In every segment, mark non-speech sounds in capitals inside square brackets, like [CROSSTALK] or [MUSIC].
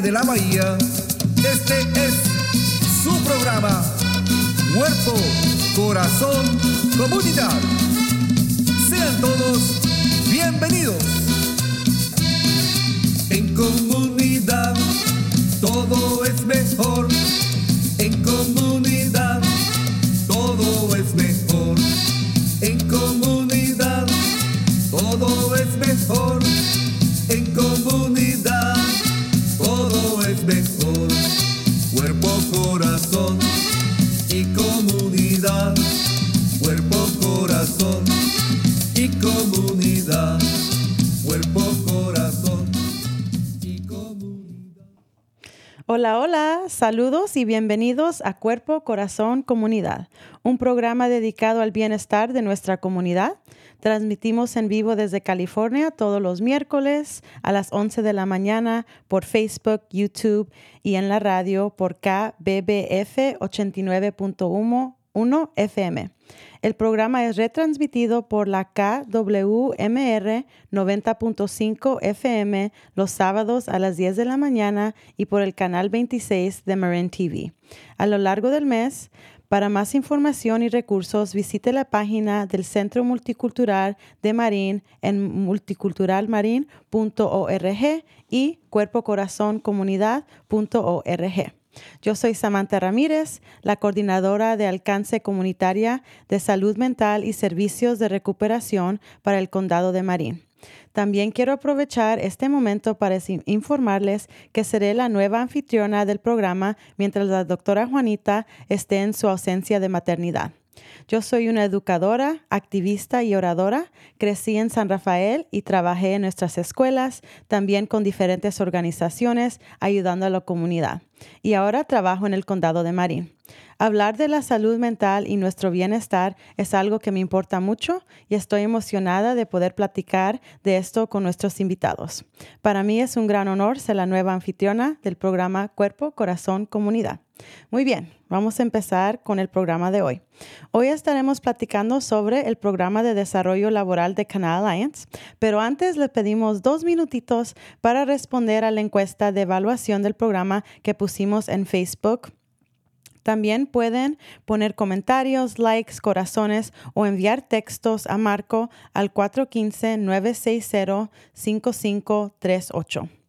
de la bahía, este es su programa. Cuerpo, corazón, comunidad. Sean todos Hola, hola, saludos y bienvenidos a Cuerpo, Corazón, Comunidad, un programa dedicado al bienestar de nuestra comunidad. Transmitimos en vivo desde California todos los miércoles a las 11 de la mañana por Facebook, YouTube y en la radio por KBBF 89.1 FM. El programa es retransmitido por la KWMR 90.5 FM los sábados a las 10 de la mañana y por el canal 26 de Marin TV. A lo largo del mes, para más información y recursos, visite la página del Centro Multicultural de Marín en multiculturalmarin.org y cuerpocorazoncomunidad.org. Yo soy Samantha Ramírez, la coordinadora de alcance comunitaria de salud mental y servicios de recuperación para el condado de Marín. También quiero aprovechar este momento para informarles que seré la nueva anfitriona del programa mientras la doctora Juanita esté en su ausencia de maternidad. Yo soy una educadora, activista y oradora. Crecí en San Rafael y trabajé en nuestras escuelas, también con diferentes organizaciones, ayudando a la comunidad. Y ahora trabajo en el condado de Marín. Hablar de la salud mental y nuestro bienestar es algo que me importa mucho y estoy emocionada de poder platicar de esto con nuestros invitados. Para mí es un gran honor ser la nueva anfitriona del programa Cuerpo, Corazón, Comunidad. Muy bien, vamos a empezar con el programa de hoy. Hoy estaremos platicando sobre el programa de desarrollo laboral de Canal Alliance, pero antes le pedimos dos minutitos para responder a la encuesta de evaluación del programa que pusimos en Facebook. También pueden poner comentarios, likes, corazones o enviar textos a Marco al 415-960-5538.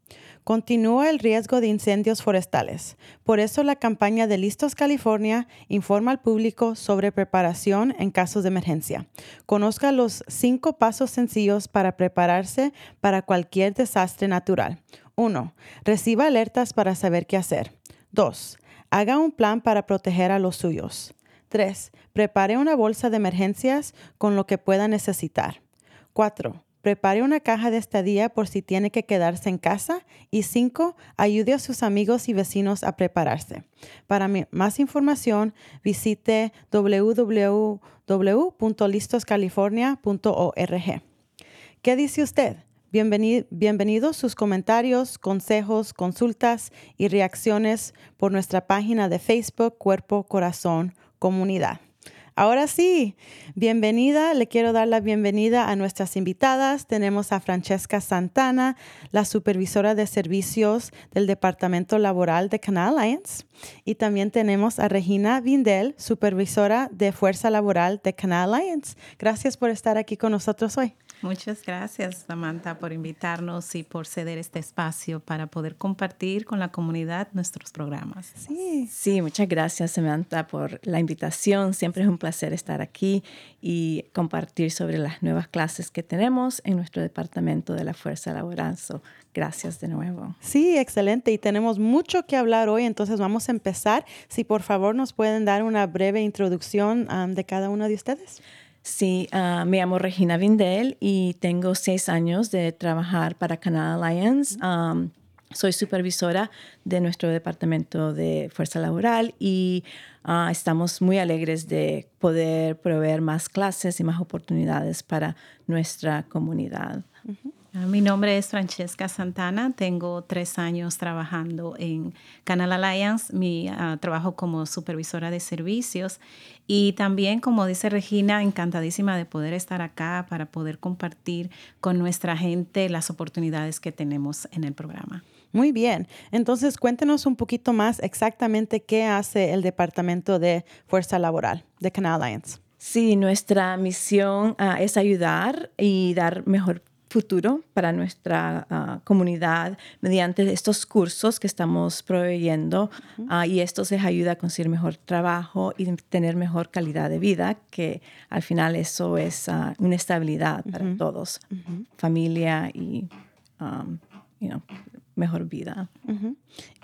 Continúa el riesgo de incendios forestales. Por eso la campaña de Listos California informa al público sobre preparación en casos de emergencia. Conozca los cinco pasos sencillos para prepararse para cualquier desastre natural. 1. Reciba alertas para saber qué hacer. 2. Haga un plan para proteger a los suyos. 3. Prepare una bolsa de emergencias con lo que pueda necesitar. 4. Prepare una caja de estadía por si tiene que quedarse en casa. Y 5. Ayude a sus amigos y vecinos a prepararse. Para más información, visite www.listoscalifornia.org. ¿Qué dice usted? Bienveni- bienvenidos sus comentarios, consejos, consultas y reacciones por nuestra página de Facebook Cuerpo Corazón Comunidad. Ahora sí, bienvenida. Le quiero dar la bienvenida a nuestras invitadas. Tenemos a Francesca Santana, la supervisora de servicios del Departamento Laboral de Canal Alliance. Y también tenemos a Regina Vindel, supervisora de Fuerza Laboral de Canal Alliance. Gracias por estar aquí con nosotros hoy. Muchas gracias, Samantha, por invitarnos y por ceder este espacio para poder compartir con la comunidad nuestros programas. Sí. Sí, muchas gracias, Samantha, por la invitación. Siempre es un placer estar aquí y compartir sobre las nuevas clases que tenemos en nuestro departamento de la Fuerza Laboral. So, gracias de nuevo. Sí, excelente. Y tenemos mucho que hablar hoy, entonces vamos a empezar. Si por favor nos pueden dar una breve introducción um, de cada uno de ustedes. Sí, uh, me llamo Regina Vindel y tengo seis años de trabajar para Canal Alliance. Um, soy supervisora de nuestro departamento de fuerza laboral y uh, estamos muy alegres de poder proveer más clases y más oportunidades para nuestra comunidad. Uh -huh. Mi nombre es Francesca Santana, tengo tres años trabajando en Canal Alliance, mi uh, trabajo como supervisora de servicios y también, como dice Regina, encantadísima de poder estar acá para poder compartir con nuestra gente las oportunidades que tenemos en el programa. Muy bien, entonces cuéntenos un poquito más exactamente qué hace el Departamento de Fuerza Laboral de Canal Alliance. Sí, nuestra misión uh, es ayudar y dar mejor futuro para nuestra uh, comunidad mediante estos cursos que estamos proveyendo uh -huh. uh, y esto les ayuda a conseguir mejor trabajo y tener mejor calidad de vida, que al final eso es una estabilidad para -huh. todos, familia y um, you know, mejor vida.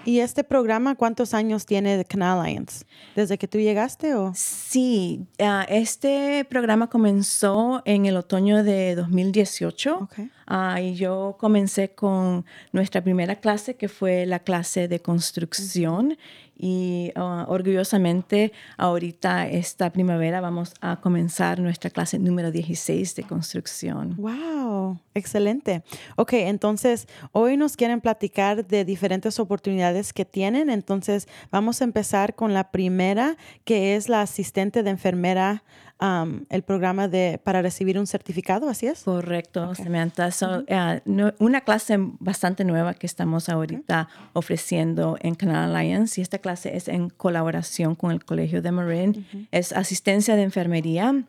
¿Y este programa cuántos años tiene de Canal Alliance? ¿Desde que tú llegaste o? Sí, uh, este programa comenzó en el otoño de 2018 Okay. uh, y yo comencé con nuestra primera clase que fue la clase de construcción y uh, orgullosamente ahorita esta primavera vamos a comenzar nuestra clase número 16 de construcción. Wow, excelente. Ok, entonces hoy nos quieren platicar de diferentes oportunidades que tienen. Entonces vamos a empezar con la primera, que es la asistente de enfermera, um, el programa de para recibir un certificado, ¿así es? Correcto, Okay. Samantha. So, uh, no- una clase bastante nueva que estamos ahorita ofreciendo en Canal Alliance y esta clase es en colaboración con el Colegio de Marin. Es asistencia de enfermería.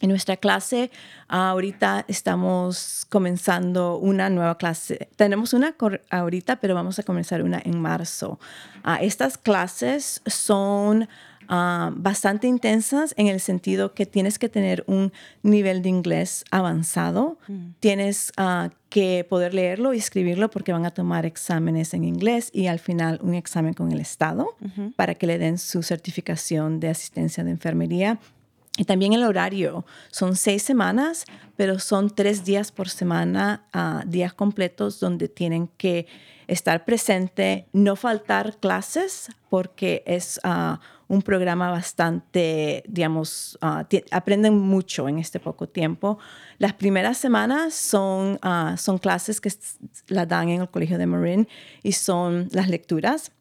En nuestra clase ah, ahorita estamos comenzando una nueva clase. Tenemos una ahorita, pero vamos a comenzar una en marzo. Ah, estas clases son ah, bastante intensas en el sentido que tienes que tener un nivel de inglés avanzado. Tienes ah, que poder leerlo y escribirlo porque van a tomar exámenes en inglés y al final un examen con el Estado para que le den su certificación de asistencia de enfermería. Y también el horario. Son seis semanas, pero son tres días por semana, ah, días completos donde tienen que estar presente, no faltar clases, porque es ah, un programa bastante, digamos, ah, aprenden mucho en este poco tiempo. Las primeras semanas son, son clases que las dan en el Colegio de Marin y son las lecturas.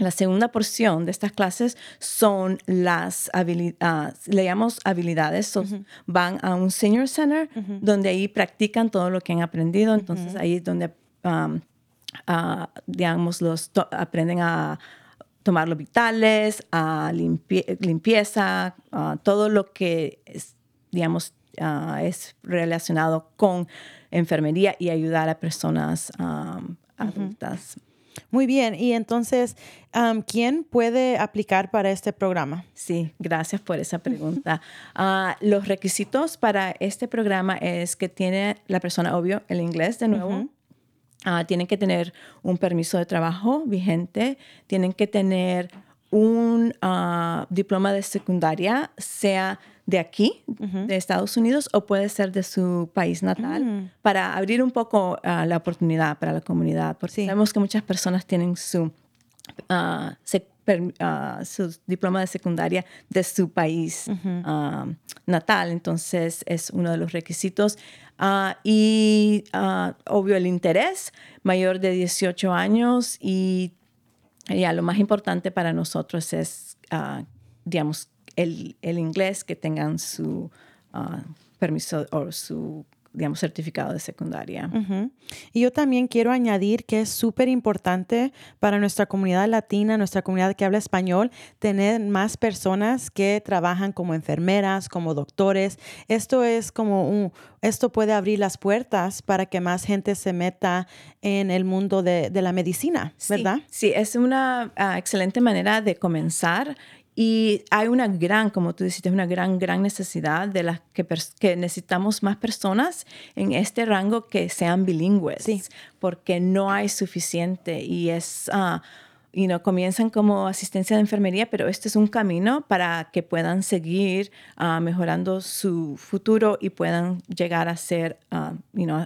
La segunda porción de estas clases son las habilidades, le llamamos habilidades, so, van a un senior center donde ahí practican todo lo que han aprendido, entonces ahí es donde, um, ah, digamos, los aprenden a tomar los vitales, a limpie- limpieza, todo lo que, es, digamos, ah, es relacionado con enfermería y ayudar a personas um, adultas. Muy bien, y entonces, um, ¿quién puede aplicar para este programa? Sí, gracias por esa pregunta. [LAUGHS] Ah, los requisitos para este programa es que tiene la persona, obvio, el inglés de nuevo. Ah, tienen que tener un permiso de trabajo vigente, tienen que tener un ah, diploma de secundaria, sea de aquí, de Estados Unidos, o puede ser de su país natal, para abrir un poco ah, la oportunidad para la comunidad, porque Sí. sabemos que muchas personas tienen su ah, su diploma de secundaria de su país ah, natal. Entonces, es uno de los requisitos. Y, obvio, el interés mayor de 18 años y ya lo más importante para nosotros es, ah, digamos, el, el inglés, que tengan su ah, permiso o su digamos, certificado de secundaria. Y yo también quiero añadir que es súper importante para nuestra comunidad latina, nuestra comunidad que habla español, tener más personas que trabajan como enfermeras, como doctores. Esto es como un, esto puede abrir las puertas para que más gente se meta en el mundo de, de la medicina, ¿verdad? Sí, es una ah, excelente manera de comenzar y hay una gran, como tú dijiste, una gran, gran necesidad de las que, que necesitamos más personas en este rango que sean bilingües, Sí. porque no hay suficiente y es, ah, you know, comienzan como asistencia de enfermería, pero este es un camino para que puedan seguir ah, mejorando su futuro y puedan llegar a ser, ah, you know,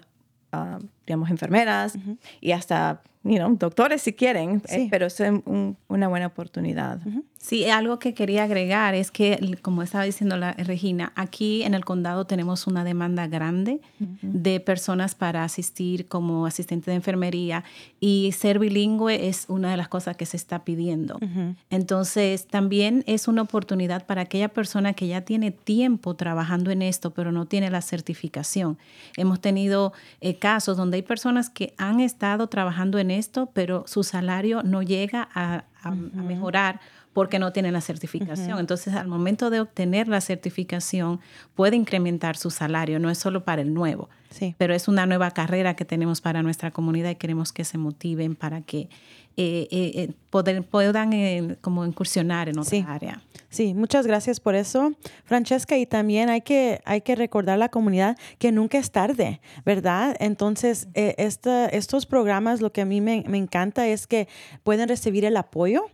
ah, digamos, enfermeras y hasta, you know, doctores si quieren, eh, pero es un- una buena oportunidad. Sí, algo que quería agregar es que, como estaba diciendo la Regina, aquí en el condado tenemos una demanda grande de personas para asistir como asistente de enfermería y ser bilingüe es una de las cosas que se está pidiendo. Entonces, también es una oportunidad para aquella persona que ya tiene tiempo trabajando en esto, pero no tiene la certificación. Hemos tenido eh, casos donde hay personas que han estado trabajando en esto, pero su salario no llega a, a- a mejorar porque no tienen la certificación. Entonces, al momento de obtener la certificación, puede incrementar su salario, no es solo para el nuevo, Sí. pero es una nueva carrera que tenemos para nuestra comunidad y queremos que se motiven para que eh, eh, eh, poder- puedan eh, como incursionar en otra Sí. área. Sí, muchas gracias por eso, Francesca. Y también hay que, hay que recordar a la comunidad que nunca es tarde, ¿verdad? Entonces, eh, esta- estos programas, lo que a mí me, me encanta es que pueden recibir el apoyo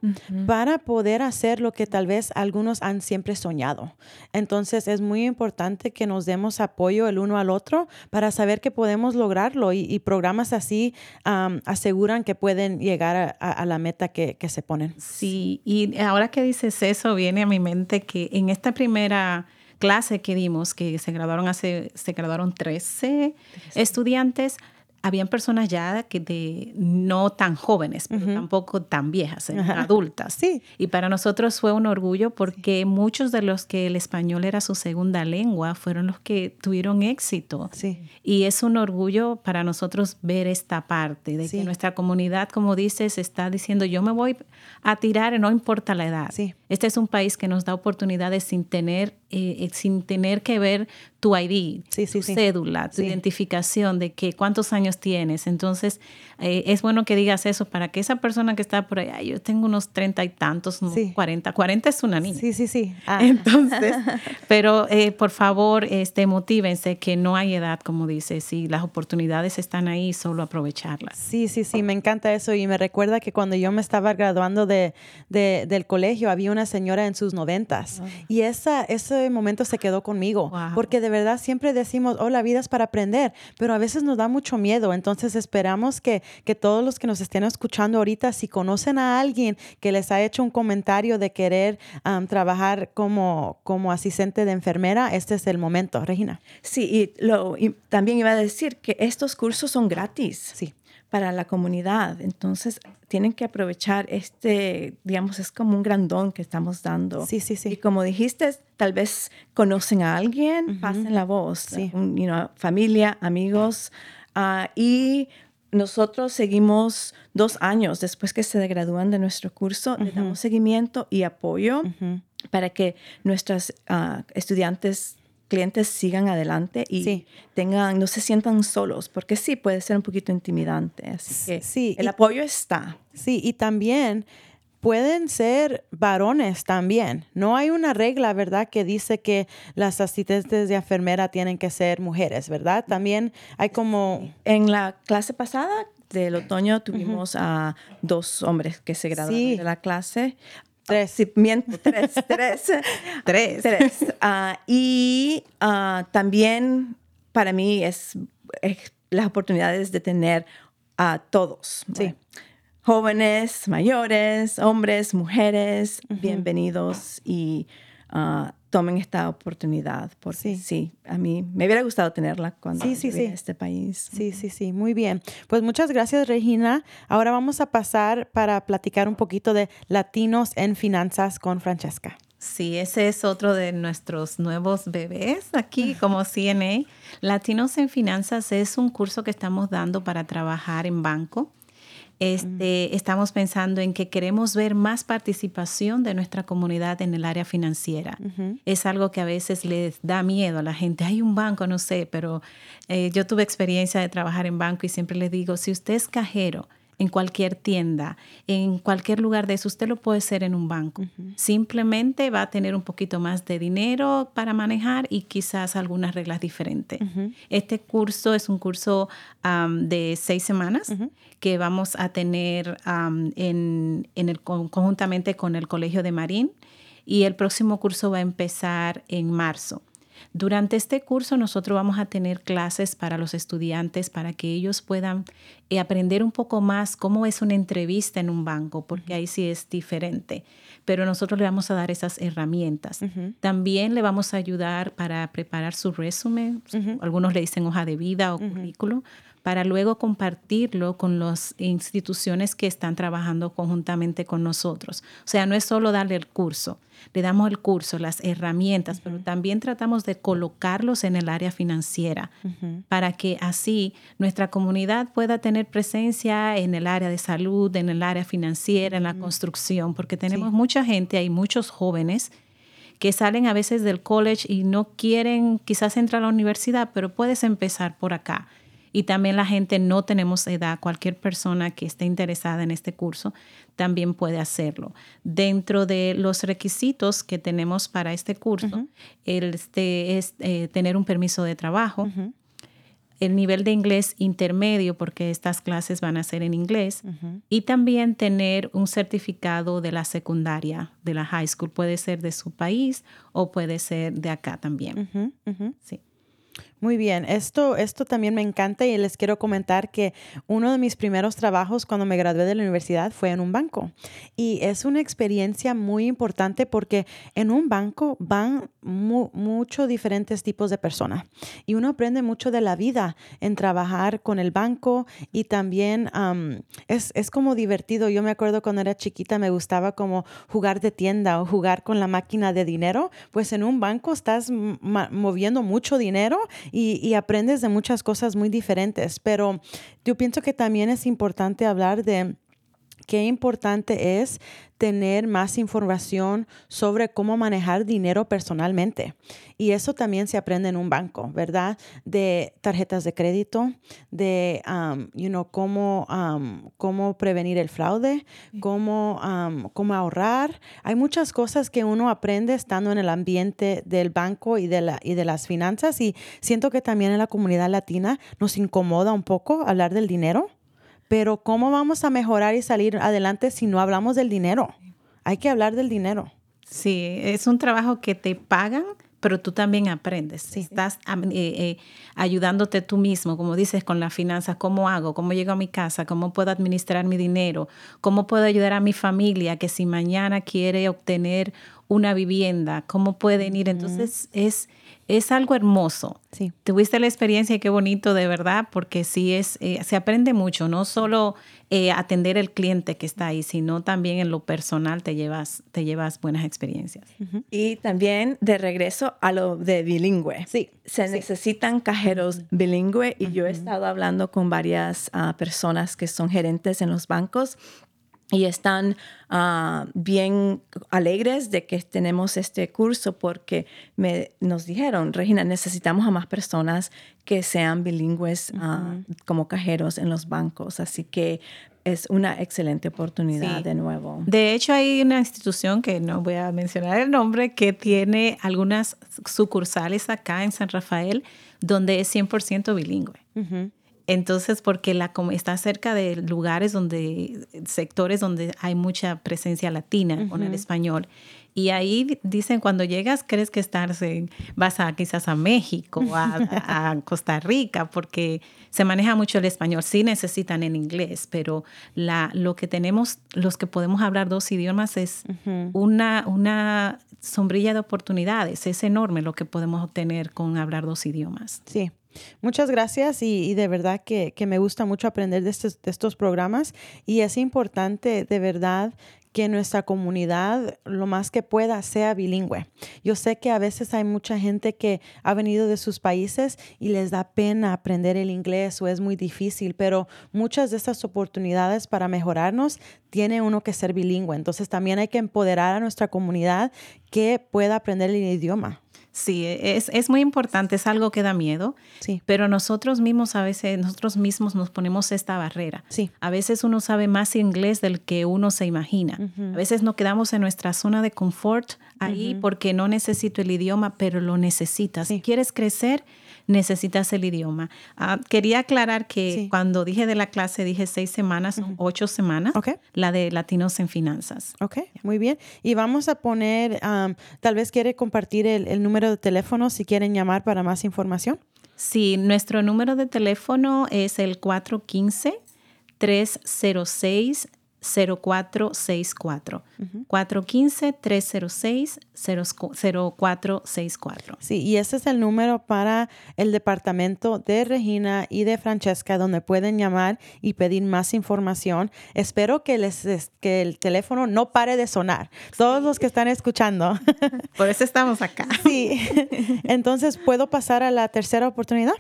para poder hacer lo que tal vez algunos han siempre soñado. Entonces, es muy importante que nos demos apoyo el uno al otro para saber que podemos lograrlo y, y programas así am, aseguran que pueden llegar a, a- a la meta que, que se ponen. Sí, y ahora que dices eso, viene a mi mente que en esta primera clase que dimos, que se graduaron hace, se graduaron 13 estudiantes, habían personas ya que de no tan jóvenes, pero tampoco tan viejas, Ajá. adultas. Sí. Y para nosotros fue un orgullo porque muchos de los que el español era su segunda lengua fueron los que tuvieron éxito. Sí. Y es un orgullo para nosotros ver esta parte de Sí. que nuestra comunidad, como dices, está diciendo yo me voy a tirar, no importa la edad. Sí. Este es un país que nos da oportunidades sin tener, eh, eh, sin tener que ver tu ID, tu cédula, tu identificación de que cuántos años tienes. Entonces, eh, es bueno que digas eso para que esa persona que está por allá, yo tengo unos treinta y tantos, unos Sí. 40, 40 es una niña. Sí, sí, sí. Ah, [LAUGHS] Entonces, [LAUGHS] pero eh, por favor, este, motívense que no hay edad, como dices, y las oportunidades están ahí, solo aprovecharlas. Sí, sí, sí, me encanta eso y me recuerda que cuando yo me estaba graduando de, de- del colegio había una señora en sus noventas y esa, ese momento se quedó conmigo Wow. porque de verdad siempre decimos, oh, la vida es para aprender, pero a veces nos da mucho miedo, entonces esperamos que, que todos los que nos estén escuchando ahorita, si conocen a alguien que les ha hecho un comentario de querer trabajar como, como asistente de enfermera, este es el momento, Regina. Sí, y, lo, y también iba a decir que estos cursos son gratis. Sí. para la comunidad. Entonces, tienen que aprovechar este, digamos, es como un gran don que estamos dando. Sí, sí, sí. Y como dijiste, tal vez conocen a alguien, pasen la voz. Sí. Un, you know, familia, amigos. ah, y nosotros seguimos dos años después que se gradúan de nuestro curso, le damos seguimiento y apoyo para que nuestras ah, estudiantes clientes sigan adelante y Sí. tengan no se sientan solos porque sí puede ser un poquito intimidante así que Sí, el y- apoyo está. Sí, y también pueden ser varones también. No hay una regla, ¿verdad?, que dice que las asistentes de enfermera tienen que ser mujeres, ¿verdad? También hay como... en la clase pasada del otoño tuvimos a dos hombres que se graduaron Sí. de la clase Tres. Sí, miento, tres, [LAUGHS] tres. Tres. Tres. Ah, y ah, también para mí es, es las oportunidades de tener a todos. Sí. Jóvenes, mayores, hombres, mujeres, bienvenidos y ah, tomen esta oportunidad. Porque Sí. sí. a mí me hubiera gustado tenerla cuando Sí, sí, sí. a este país. Sí, sí, sí, muy bien. Pues muchas gracias, Regina. Ahora vamos a pasar para platicar un poquito de latinos en finanzas con Francesca. Sí, ese es otro de nuestros nuevos bebés aquí como CNA. Latinos en Finanzas es un curso que estamos dando para trabajar en banco. Este, Estamos pensando en que queremos ver más participación de nuestra comunidad en el área financiera. Es algo que a veces les da miedo a la gente. Hay un banco, no sé, pero eh, yo tuve experiencia de trabajar en banco y siempre les digo, si usted es cajero, en cualquier tienda, en cualquier lugar de eso. Usted lo puede hacer en un banco. Simplemente va a tener un poquito más de dinero para manejar y quizás algunas reglas diferentes. Este curso es un curso de seis semanas que vamos a tener en, el, conjuntamente con el Colegio de Marín y el próximo curso va a empezar en marzo. Durante este curso nosotros vamos a tener clases para los estudiantes para que ellos puedan eh, aprender un poco más cómo es una entrevista en un banco, porque ahí sí es diferente. Pero nosotros le vamos a dar esas herramientas. También le vamos a ayudar para preparar su resumen. Algunos le dicen hoja de vida o currículo para luego compartirlo con las instituciones que están trabajando conjuntamente con nosotros. O sea, no es solo darle el curso, le damos el curso, las herramientas, pero también tratamos de colocarlos en el área financiera para que así nuestra comunidad pueda tener presencia en el área de salud, en el área financiera, en la construcción, porque tenemos mucha gente, hay muchos jóvenes que salen a veces del college y no quieren quizás entrar a la universidad, pero puedes empezar por acá y también la gente no tenemos edad, cualquier persona que esté interesada en este curso también puede hacerlo. Dentro de los requisitos que tenemos para este curso, este es eh, tener un permiso de trabajo, el nivel de inglés intermedio, porque estas clases van a ser en inglés, y también tener un certificado de la secundaria, de la high school. Puede ser de su país o puede ser de acá también. Sí. Muy bien, esto, esto también me encanta y les quiero comentar que uno de mis primeros trabajos cuando me gradué de la universidad fue en un banco. Y es una experiencia muy importante porque en un banco van muchos diferentes tipos de personas y uno aprende mucho de la vida en trabajar con el banco y también es, es como divertido. Yo me acuerdo cuando era chiquita me gustaba como jugar de tienda o jugar con la máquina de dinero. Pues en un banco estás moviendo mucho dinero y, aprendes de muchas cosas muy diferentes, pero yo pienso que también es importante hablar de qué importante es tener más información sobre cómo manejar dinero personalmente. Y eso también se aprende en un banco, ¿verdad? De tarjetas de crédito, de, um, you know, cómo, um, cómo prevenir el fraude, cómo, um, cómo ahorrar. Hay muchas cosas que uno aprende estando en el ambiente del banco y de, la, y de las finanzas. Y siento que también en la comunidad latina nos incomoda un poco hablar del dinero pero ¿cómo vamos a mejorar y salir adelante si no hablamos del dinero? Hay que hablar del dinero. Sí, es un trabajo que te pagan, pero tú también aprendes. Estás eh, eh, ayudándote tú mismo, como dices, con las finanzas, cómo hago, cómo llego a mi casa, cómo puedo administrar mi dinero, cómo puedo ayudar a mi familia que si mañana quiere obtener una vivienda, cómo pueden ir. Entonces es es algo hermoso. Sí. Tuviste la experiencia y qué bonito de verdad, porque sí es, eh, se aprende mucho, no solo eh, atender el cliente que está ahí, sino también en lo personal te llevas, te llevas buenas experiencias. Y también de regreso a lo de bilingüe. Sí. Se necesitan cajeros bilingüe y yo he estado hablando con varias ah, personas que son gerentes en los bancos y están ah, bien alegres de que tenemos este curso porque me, nos dijeron, Regina, necesitamos a más personas que sean bilingües ah, como cajeros en los bancos. Así que es una excelente oportunidad de nuevo. De hecho, hay una institución que no voy a mencionar el nombre que tiene algunas sucursales acá en San Rafael donde es 100% bilingüe. Entonces, porque la, está cerca de lugares donde, sectores donde hay mucha presencia latina con el español. Y ahí dicen, cuando llegas, crees que estás vas a quizás a México, [LAUGHS] a, a, Costa Rica, porque se maneja mucho el español. Sí necesitan el inglés, pero la, lo que tenemos, los que podemos hablar dos idiomas, es una, una sombrilla de oportunidades. Es enorme lo que podemos obtener con hablar dos idiomas. Sí. Muchas gracias y, de verdad que, me gusta mucho aprender de estos, de estos programas y es importante de verdad que nuestra comunidad lo más que pueda sea bilingüe. Yo sé que a veces hay mucha gente que ha venido de sus países y les da pena aprender el inglés o es muy difícil, pero muchas de estas oportunidades para mejorarnos tiene uno que ser bilingüe. Entonces también hay que empoderar a nuestra comunidad que pueda aprender el idioma. Sí, es, es, muy importante, es algo que da miedo, Sí. pero nosotros mismos a veces, nosotros mismos nos ponemos esta barrera. Sí. A veces uno sabe más inglés del que uno se imagina. A veces nos quedamos en nuestra zona de confort ahí porque no necesito el idioma, pero lo necesitas. Si quieres crecer, necesitas el idioma. Ah, quería aclarar que Sí. cuando dije de la clase, dije seis semanas, son ocho semanas, Ok. la de Latinos en Finanzas. Ok, muy bien. Y vamos a poner, am, tal vez quiere compartir el, el número de teléfono si quieren llamar para más información. Sí, nuestro número de teléfono es el 415-306-0464. 415-306-0464. Sí, y ese es el número para el departamento de Regina y de Francesca, donde pueden llamar y pedir más información. Espero que, les, es- que el teléfono no pare de sonar. Todos los que están escuchando. Por eso estamos acá. sí. [LAUGHS] Entonces, ¿puedo pasar a la tercera oportunidad?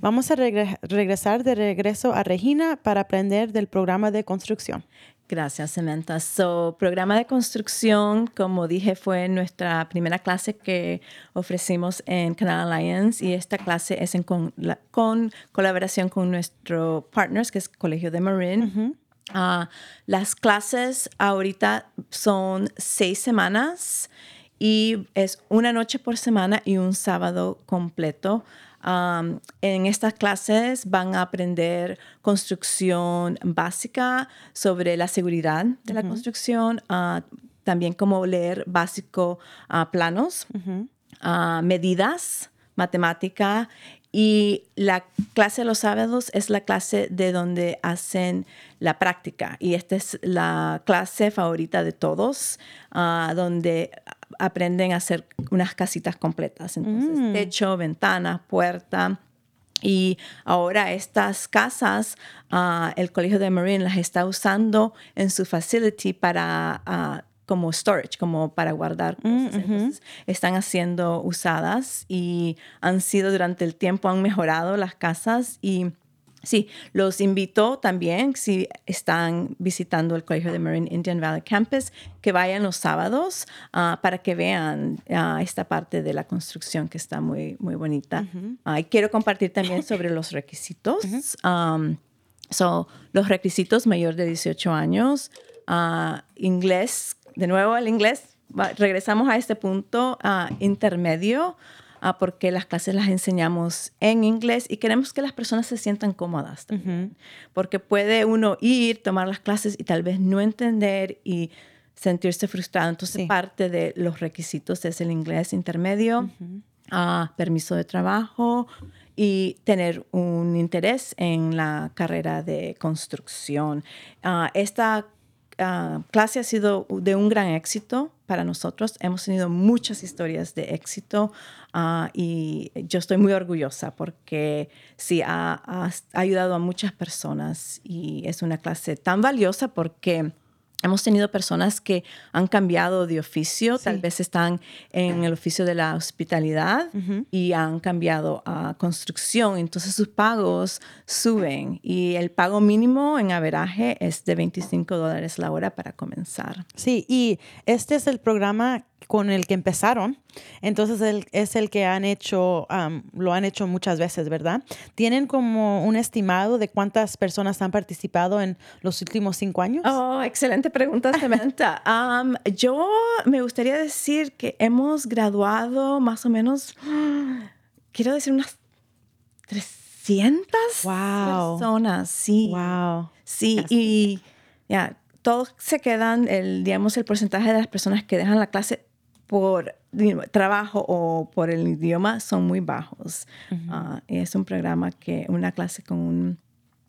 Vamos a regre- regresar de regreso a Regina para aprender del programa de construcción. Gracias, Samantha. So, programa de construcción, como dije, fue nuestra primera clase que ofrecimos en Canal Alliance y esta clase es en con, la- con colaboración con nuestro partners, que es Colegio de Marin. Ah, las clases ahorita son seis semanas y es una noche por semana y un sábado completo. Um, en estas clases van a aprender construcción básica sobre la seguridad de la construcción, ah, también cómo leer básico ah, planos, ah, medidas, matemática y la clase de los sábados es la clase de donde hacen la práctica. Y esta es la clase favorita de todos, donde aprenden a hacer unas casitas completas. Entonces, techo, ventana, puerta. Y ahora estas casas, ah, el Colegio de Marine las está usando en su facility para ah, como storage, como para guardar cosas. Entonces, están siendo usadas y han sido durante el tiempo, han mejorado las casas y Sí, los invito también, si están visitando el Colegio de Marine Indian Valley Campus, que vayan los sábados ah, para que vean ah, esta parte de la construcción que está muy, muy bonita. Ah, y quiero compartir también [LAUGHS] sobre los requisitos. Um, so, los requisitos mayor de 18 años, inglés, de nuevo el inglés, regresamos a este punto intermedio ah, porque las clases las enseñamos en inglés y queremos que las personas se sientan cómodas también. Porque puede uno ir, tomar las clases y tal vez no entender y sentirse frustrado. Entonces, Sí. parte de los requisitos es el inglés intermedio, ah, permiso de trabajo y tener un interés en la carrera de construcción. Ah, esta ah, clase ha sido de un gran éxito para nosotros. Hemos tenido muchas historias de éxito ah, y yo estoy muy orgullosa porque sí, ha ayudado a muchas personas y es una clase tan valiosa porque... Hemos tenido personas que han cambiado de oficio, tal vez están en el oficio de la hospitalidad y han cambiado a construcción, entonces sus pagos suben y el pago mínimo en averaje es de 25 dólares la hora para comenzar. Sí, y este es el programa con el que empezaron. Entonces el- es el que han hecho, lo han hecho muchas veces, ¿verdad? ¿Tienen como un estimado de cuántas personas han participado en los últimos cinco años? Oh, excelente pregunta, [LAUGHS] Samantha. Um, yo me gustaría decir que hemos graduado más o menos, quiero decir, unas 300 Wow. personas. Sí. Wow. Sí, y ya, todos se quedan, el, digamos, el porcentaje de las personas que dejan la clase por trabajo o por el idioma son muy bajos. Ah, y es un programa que, una clase con un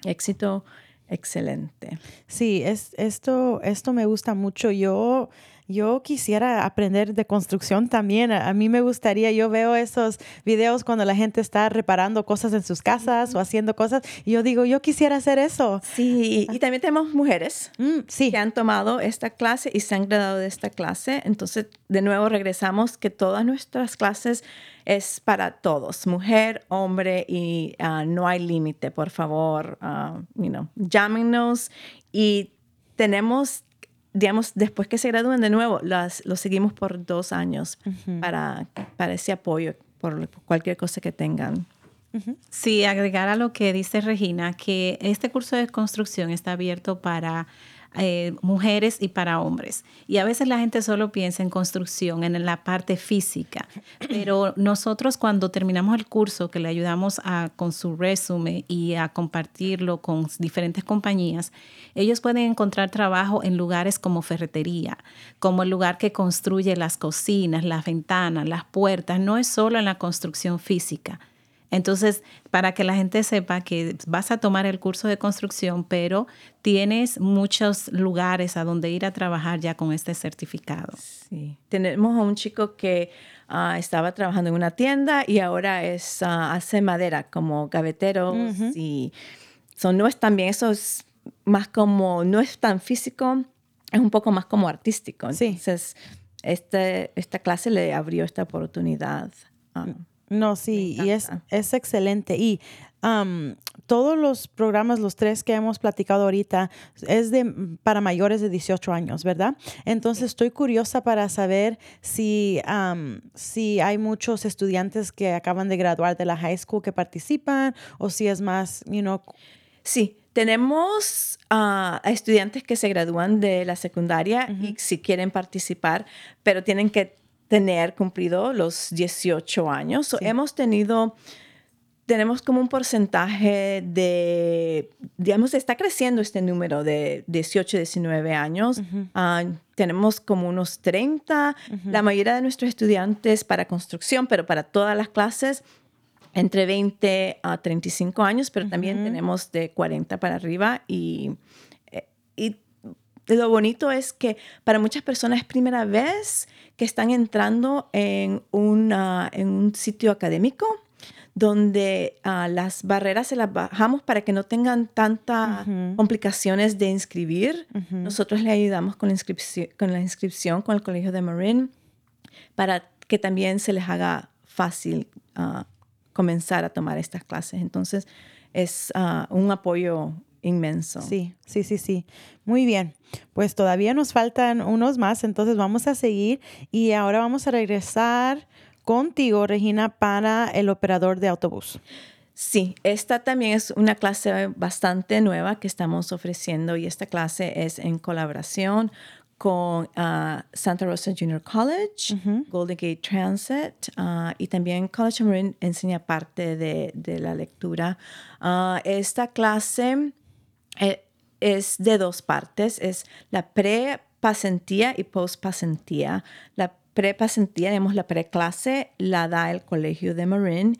éxito excelente. Sí, es, esto, esto me gusta mucho. Yo yo quisiera aprender de construcción también. A, a mí me gustaría, yo veo esos videos cuando la gente está reparando cosas en sus casas o haciendo cosas y yo digo, yo quisiera hacer eso. Sí, y también tenemos mujeres Mm, sí, que han tomado esta clase y se han graduado de esta clase. Entonces, de nuevo regresamos que todas nuestras clases es para todos, mujer, hombre, y ah, no hay límite, por favor, you know, llámenos y tenemos, digamos, después que se gradúen de nuevo, las, los seguimos por dos años para, para ese apoyo, por cualquier cosa que tengan. Sí, agregar a lo que dice Regina, que este curso de construcción está abierto para eh, mujeres y para hombres. Y a veces la gente solo piensa en construcción, en la parte física, pero nosotros cuando terminamos el curso, que le ayudamos a, con su resumen y a compartirlo con diferentes compañías, ellos pueden encontrar trabajo en lugares como ferretería, como el lugar que construye las cocinas, las ventanas, las puertas. No es solo en la construcción física. Entonces, para que la gente sepa que vas a tomar el curso de construcción, pero tienes muchos lugares a donde ir a trabajar ya con este certificado. Sí. Tenemos a un chico que ah, estaba trabajando en una tienda y ahora es, ah, hace madera como gaveteros y son no es también eso es más como no es tan físico es un poco más como artístico Sí. entonces este, esta clase le abrió esta oportunidad ah, No, sí, y es, es excelente. Y am, todos los programas, los tres que hemos platicado ahorita, es de para mayores de 18 años, ¿verdad? Entonces estoy curiosa para saber si, am, si hay muchos estudiantes que acaban de graduar de la high school que participan o si es más, you know, Sí, tenemos ah, a estudiantes que se gradúan de la secundaria y si quieren participar, pero tienen que tener cumplido los 18 años. So, Hemos tenido, tenemos como un porcentaje de, digamos, está creciendo este número de 18, 19 años. Ah, tenemos como unos 30. La mayoría de nuestros estudiantes para construcción, pero para todas las clases, entre 20 a 35 años, pero también tenemos de 40 para arriba y, eh, y lo bonito es que para muchas personas es primera vez que están entrando en, una, en un sitio académico donde ah, las barreras se las bajamos para que no tengan tantas complicaciones de inscribir. Nosotros le ayudamos con la, inscripción, con la inscripción con el Colegio de Marin para que también se les haga fácil ah, comenzar a tomar estas clases. Entonces, es ah, un apoyo inmenso. Sí, sí, sí, sí. Muy bien. Pues todavía nos faltan unos más, entonces vamos a seguir y ahora vamos a regresar contigo, Regina, para el operador de autobús. Sí, esta también es una clase bastante nueva que estamos ofreciendo y esta clase es en colaboración con ah, Santa Rosa Junior College, Golden Gate Transit ah, y también College of Marin enseña parte de, de la lectura. Ah, esta clase es de dos partes, es la pre-pasantía y post-pasantía. La pre-pasantía, digamos, la pre-clase la da el Colegio de Marin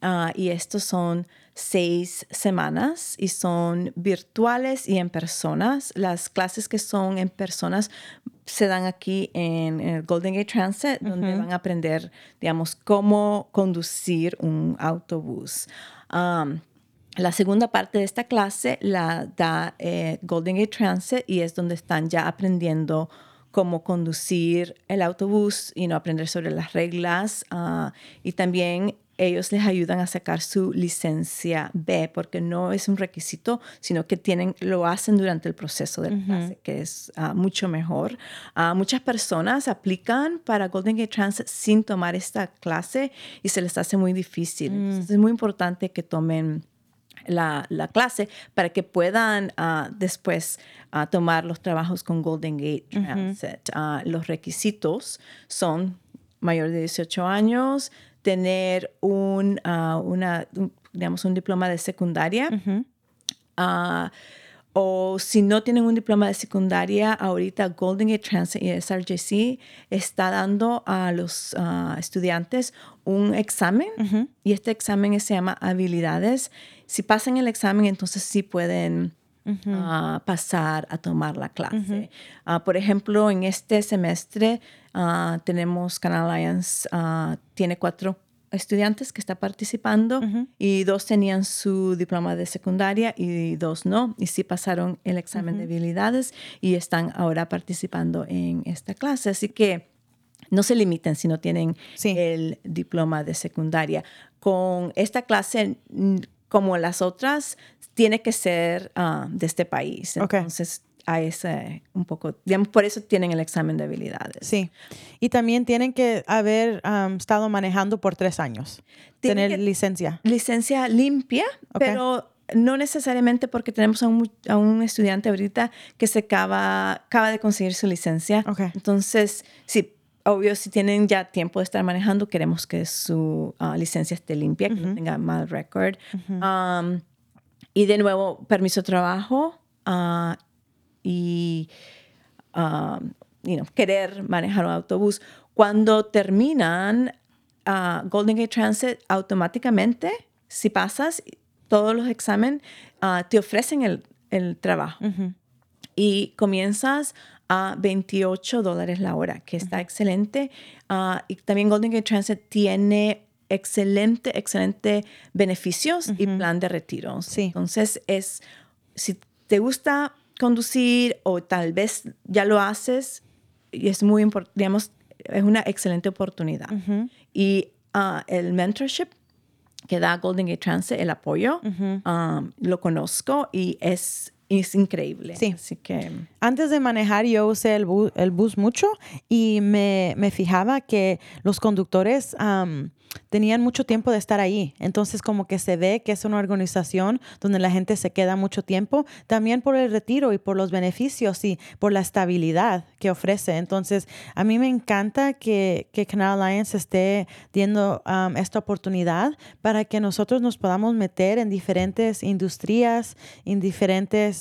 ah, y estos son seis semanas y son virtuales y en personas. Las clases que son en personas se dan aquí en, el Golden Gate Transit, donde van a aprender, digamos, cómo conducir un autobús. Um, la segunda parte de esta clase la da eh, Golden Gate Transit y es donde están ya aprendiendo cómo conducir el autobús y no aprender sobre las reglas ah, y también ellos les ayudan a sacar su licencia B porque no es un requisito, sino que tienen, lo hacen durante el proceso de la clase, que es ah, mucho mejor. Ah, muchas personas aplican para Golden Gate Transit sin tomar esta clase y se les hace muy difícil. Entonces, es muy importante que tomen la, la clase para que puedan ah, después ah, tomar los trabajos con Golden Gate Transit. Ah, los requisitos son mayor de 18 años, tener un, una, un, digamos, un diploma de secundaria. O si no tienen un diploma de secundaria, ahorita Golden Gate Transit y SRJC está dando a los estudiantes un examen y este examen se llama habilidades. Si pasan el examen, entonces sí pueden ah, pasar a tomar la clase. Ah, por ejemplo, en este semestre ah, tenemos Canal Alliance, tiene cuatro estudiantes que están participando y dos tenían su diploma de secundaria y dos no, y sí pasaron el examen de habilidades y están ahora participando en esta clase. Así que no se limiten si no tienen Sí. el diploma de secundaria. Con esta clase, mm, como las otras, tiene que ser ah, de este país. Ok. Entonces, a ese un poco, digamos, por eso tienen el examen de habilidades. Sí. Y también tienen que haber estado manejando por tres años. Tienen tener licencia. Licencia limpia, pero no necesariamente porque tenemos a un, a un estudiante ahorita que se acaba, acaba de conseguir su licencia. Ok. Entonces, sí, obvio, si tienen ya tiempo de estar manejando, queremos que su ah, licencia esté limpia, que no tenga mal récord. Um, y de nuevo, permiso de trabajo ah, y you know, querer manejar un autobús. Cuando terminan ah, Golden Gate Transit, automáticamente, si pasas todos los exámenes, te ofrecen el, el trabajo y comienzas a 28 dólares la hora, que está excelente. Ah, y también Golden Gate Transit tiene excelente, excelente beneficios y plan de retiros. Sí. Entonces, es, si te gusta conducir o tal vez ya lo haces, y es muy importante, digamos, es una excelente oportunidad. Y ah, el mentorship que da Golden Gate Transit, el apoyo, ah, lo conozco y es, es increíble. Sí. Así que... Antes de manejar yo usé el, bu- el bus mucho y me, me fijaba que los conductores am, tenían mucho tiempo de estar ahí. Entonces como que se ve que es una organización donde la gente se queda mucho tiempo, también por el retiro y por los beneficios y por la estabilidad que ofrece. Entonces a mí me encanta que, que Canal Alliance esté dando am, esta oportunidad para que nosotros nos podamos meter en diferentes industrias, en diferentes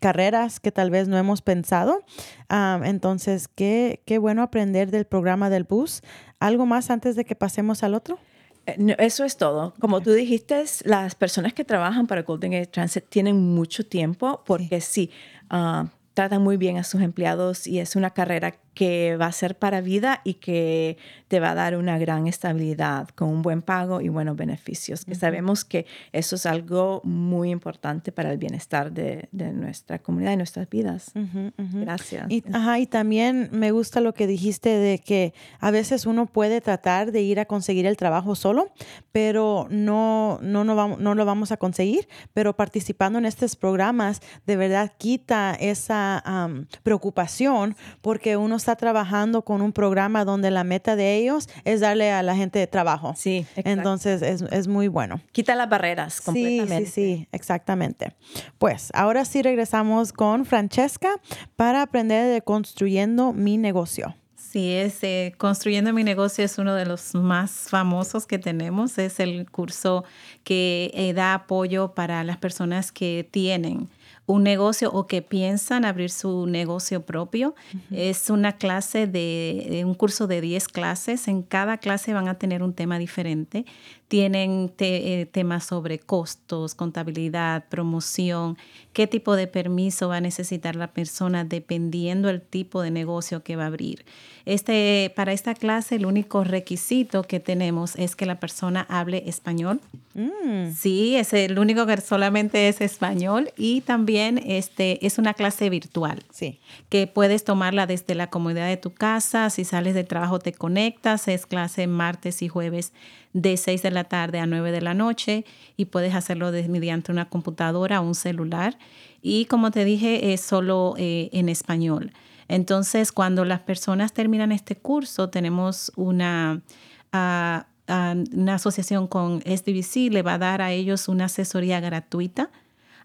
carreras que tal vez no hemos pensado. Entonces, qué, qué bueno aprender del programa del bus. ¿Algo más antes de que pasemos al otro? Eh, Eso es todo. Como tú dijiste, las personas que trabajan para Golden Gate Transit tienen mucho tiempo porque sí, ah, tratan muy bien a sus empleados y es una carrera que va a ser para vida y que te va a dar una gran estabilidad con un buen pago y buenos beneficios. Que sabemos que eso es algo muy importante para el bienestar de, de nuestra comunidad y nuestras vidas. Gracias. Y, ajá, y también me gusta lo que dijiste de que a veces uno puede tratar de ir a conseguir el trabajo solo, pero no, no, no, vamos, no lo vamos a conseguir. Pero participando en estos programas, de verdad quita esa am, preocupación porque uno está trabajando con un programa donde la meta de ellos es darle a la gente trabajo. Sí, exacto. Entonces es, es muy bueno. Quita las barreras Sí, completamente. sí, sí, exactamente. Pues ahora sí regresamos con Francesca para aprender de construyendo mi negocio. Sí, es, eh, Construyendo mi negocio es uno de los más famosos que tenemos. Es el curso que eh, da apoyo para las personas que tienen un negocio o que piensan abrir su negocio propio. Es una clase de, de un curso de 10 clases. En cada clase van a tener un tema diferente. Tienen te- eh, temas sobre costos, contabilidad, promoción, qué tipo de permiso va a necesitar la persona dependiendo el tipo de negocio que va a abrir. Este, para esta clase el único requisito que tenemos es que la persona hable español. Sí, es el único que solamente es español y también este, es una clase virtual Sí. que puedes tomarla desde la comodidad de tu casa. Si sales de trabajo te conectas. Es clase martes y jueves de 6 de la tarde a 9 de la noche y puedes hacerlo mediante una computadora o un celular. Y como te dije, es solo eh, en español. Entonces, cuando las personas terminan este curso, tenemos una... ah, ah, una asociación con SDVC le va a dar a ellos una asesoría gratuita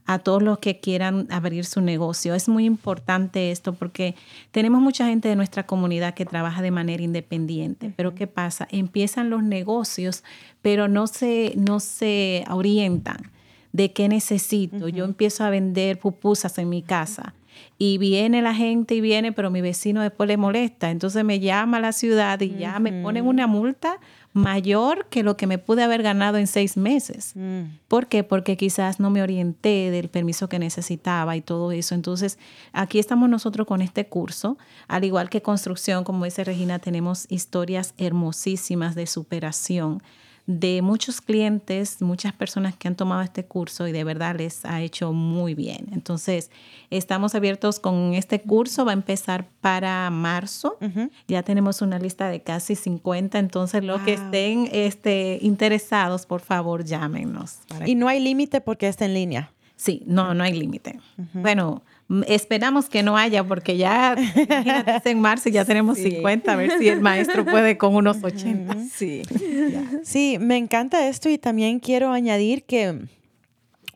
a todos los que quieran abrir su negocio. Es muy importante esto porque tenemos mucha gente de nuestra comunidad que trabaja de manera independiente. Pero ¿qué pasa? Empiezan los negocios, pero no se, no se orientan de qué necesito. Yo empiezo a vender pupusas en mi casa. Y viene la gente y viene, pero mi vecino después le molesta. Entonces me llama a la ciudad y ya me ponen una multa mayor que lo que me pude haber ganado en seis meses. Mm. ¿Por qué? Porque quizás no me orienté del permiso que necesitaba y todo eso. Entonces, aquí estamos nosotros con este curso. Al igual que construcción, como dice Regina, tenemos historias hermosísimas de superación de muchos clientes, muchas personas que han tomado este curso y de verdad les ha hecho muy bien. Entonces, estamos abiertos con este curso, va a empezar para marzo. Ya tenemos una lista de casi 50, entonces los que estén este, interesados, por favor, llámenos. para Y no hay límite porque está en línea. Sí, no, no hay límite. Bueno, esperamos que no haya, porque ya, imagínate, es en marzo ya tenemos Sí. 50, a ver si el maestro puede con unos 80. Sí. Sí, me encanta esto y también quiero añadir que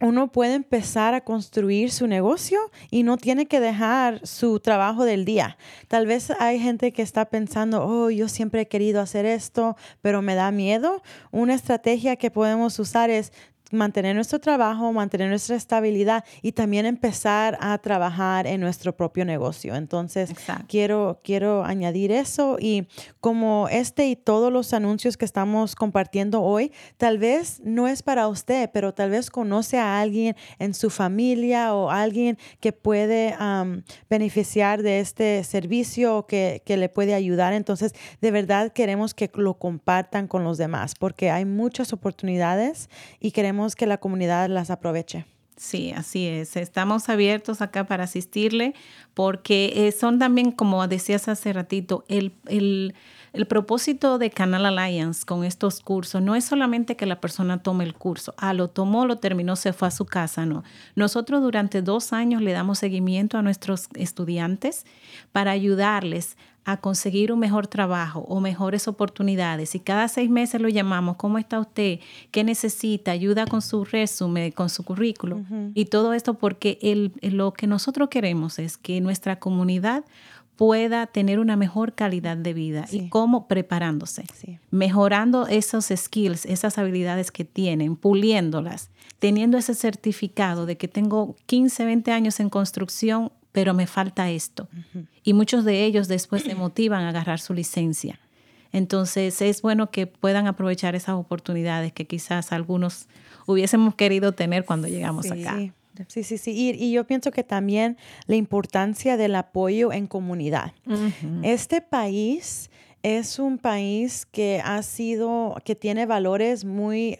uno puede empezar a construir su negocio y no tiene que dejar su trabajo del día. Tal vez hay gente que está pensando, oh, yo siempre he querido hacer esto, pero me da miedo. Una estrategia que podemos usar es mantener nuestro trabajo, mantener nuestra estabilidad y también empezar a trabajar en nuestro propio negocio. Entonces, Exacto. quiero, quiero añadir eso y como este y todos los anuncios que estamos compartiendo hoy, tal vez no es para usted, pero tal vez conoce a alguien en su familia o alguien que puede am, beneficiar de este servicio o que, que le puede ayudar. Entonces, de verdad queremos que lo compartan con los demás porque hay muchas oportunidades y queremos que la comunidad las aproveche. Sí, así es. Estamos abiertos acá para asistirle porque eh, son también, como decías hace ratito, el, el- el propósito de Canal Alliance con estos cursos no es solamente que la persona tome el curso, ah, lo tomó, lo terminó, se fue a su casa, no. Nosotros durante dos años le damos seguimiento a nuestros estudiantes para ayudarles a conseguir un mejor trabajo o mejores oportunidades. Y cada seis meses lo llamamos, ¿cómo está usted? ¿Qué necesita? Ayuda con su resumen, con su currículum. Y todo esto porque el, lo que nosotros queremos es que nuestra comunidad pueda tener una mejor calidad de vida. Sí. ¿Y cómo? Preparándose. Sí. Mejorando esos skills, esas habilidades que tienen, puliéndolas, teniendo ese certificado de que tengo 15, 20 años en construcción, pero me falta esto. Y muchos de ellos después se motivan a agarrar su licencia. Entonces es bueno que puedan aprovechar esas oportunidades que quizás algunos hubiésemos querido tener cuando llegamos Sí. acá. Sí, sí, sí. Y, y yo pienso que también la importancia del apoyo en comunidad. Este país es un país que ha sido, que tiene valores muy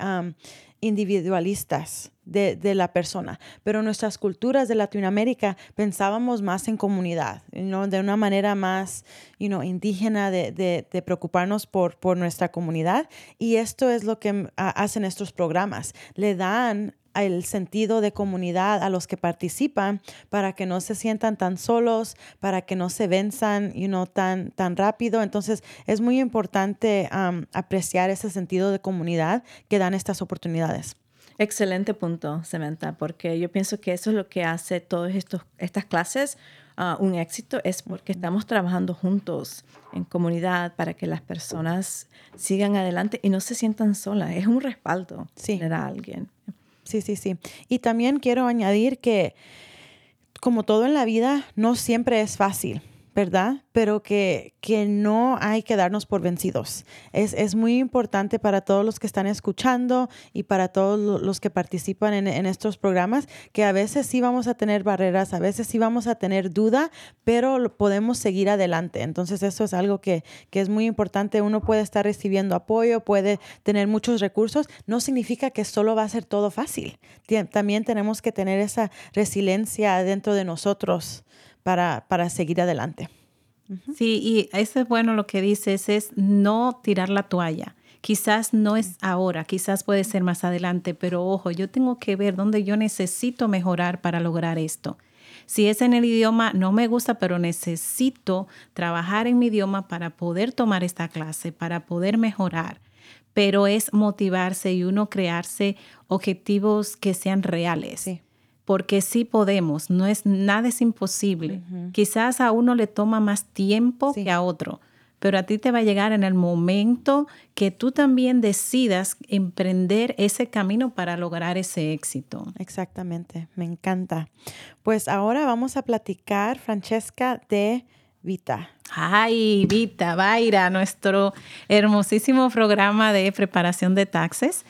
individualistas de, de la persona, pero nuestras culturas de Latinoamérica pensábamos más en comunidad, ¿no? de una manera más you know, indígena de, de- de preocuparnos por, por nuestra comunidad y esto es lo que ha- hacen estos programas, le dan el sentido de comunidad a los que participan para que no se sientan tan solos, para que no se venzan you know, tan, tan rápido. Entonces es muy importante apreciar ese sentido de comunidad que dan estas oportunidades. Excelente punto, Samantha, porque yo pienso que eso es lo que hace todas estas clases ah, un éxito, es porque estamos trabajando juntos en comunidad para que las personas sigan adelante y no se sientan solas. Es un respaldo Sí. tener a alguien. Sí, sí, sí. Y también quiero añadir que, como todo en la vida, no siempre es fácil, ¿verdad? Pero que, que no hay que darnos por vencidos. Es, es muy importante para todos los que están escuchando y para todos lo- los que participan en, en estos programas, que a veces sí vamos a tener barreras, a veces sí vamos a tener duda, pero podemos seguir adelante. Entonces eso es algo que, que es muy importante. Uno puede estar recibiendo apoyo, puede tener muchos recursos, no significa que solo va a ser todo fácil. También tenemos que tener esa resiliencia dentro de nosotros para, para seguir adelante. Sí, y eso es bueno lo que dices, es no tirar la toalla. Quizás no es ahora, quizás puede ser más adelante, pero ojo, yo tengo que ver dónde yo necesito mejorar para lograr esto. Si es en el idioma, no me gusta, pero necesito trabajar en mi idioma para poder tomar esta clase, para poder mejorar. Pero es motivarse y uno crearse objetivos que sean reales Sí. Porque sí podemos, no es nada es imposible. Quizás a uno le toma más tiempo Sí. que a otro, pero a ti te va a llegar en el momento que tú también decidas emprender ese camino para lograr ese éxito. Exactamente, me encanta. Pues ahora vamos a platicar, Francesca, de Vita. Ay, Vita, Vaira, nuestro hermosísimo programa de preparación de taxes,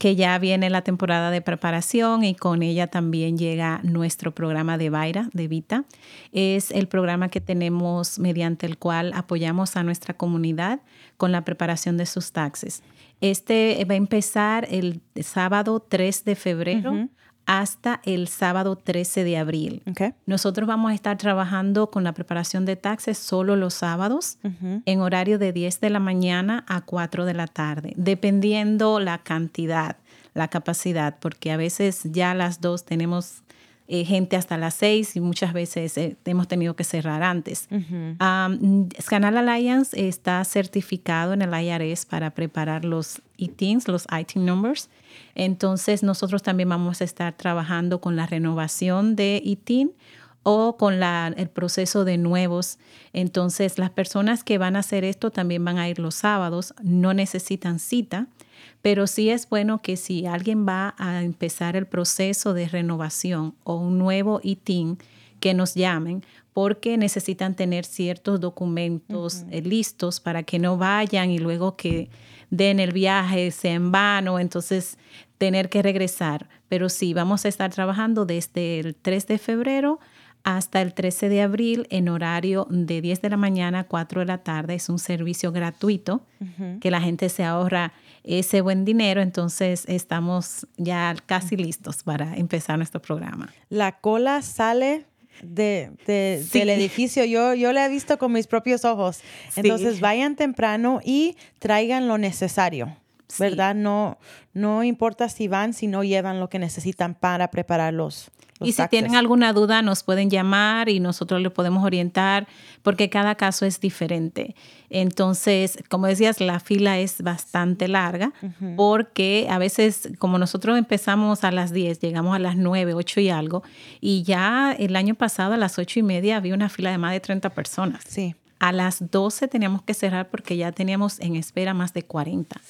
que ya viene la temporada de preparación y con ella también llega nuestro programa de Vaira, de Vita. Es el programa que tenemos mediante el cual apoyamos a nuestra comunidad con la preparación de sus taxes. Este va a empezar el sábado 3 de febrero hasta el sábado 13 de abril. Okay. Nosotros vamos a estar trabajando con la preparación de taxes solo los sábados en horario de 10 de la mañana a 4 de la tarde, dependiendo la cantidad, la capacidad, porque a veces ya las dos tenemos eh, gente hasta las 6 y muchas veces eh, hemos tenido que cerrar antes. Um, Canal Alliance está certificado en el IRS para preparar los ITINs, los ITIN numbers. Entonces nosotros también vamos a estar trabajando con la renovación de ITIN o con la, el proceso de nuevos. Entonces las personas que van a hacer esto también van a ir los sábados, no necesitan cita, pero sí es bueno que si alguien va a empezar el proceso de renovación o un nuevo ITIN, que nos llamen porque necesitan tener ciertos documentos eh, listos para que no vayan y luego que den el viaje sea en vano, entonces tener que regresar. Pero sí, vamos a estar trabajando desde el 3 de febrero hasta el 13 de abril en horario de 10 de la mañana a 4 de la tarde. Es un servicio gratuito que la gente se ahorra ese buen dinero. Entonces estamos ya casi listos para empezar nuestro programa. La cola sale de, del edificio. Yo, yo la he visto con mis propios ojos. Entonces vayan temprano y traigan lo necesario. ¿Verdad? No, no importa si van, si no llevan lo que necesitan para prepararlos y si tienen alguna duda, nos pueden llamar y nosotros les podemos orientar porque cada caso es diferente. Entonces, como decías, la fila es bastante larga porque a veces, como nosotros empezamos a las 10, llegamos a las 9, 8 y algo, y ya el año pasado a las 8 y media había una fila de más de 30 personas. Sí a las 12 teníamos que cerrar porque ya teníamos en espera más de 40.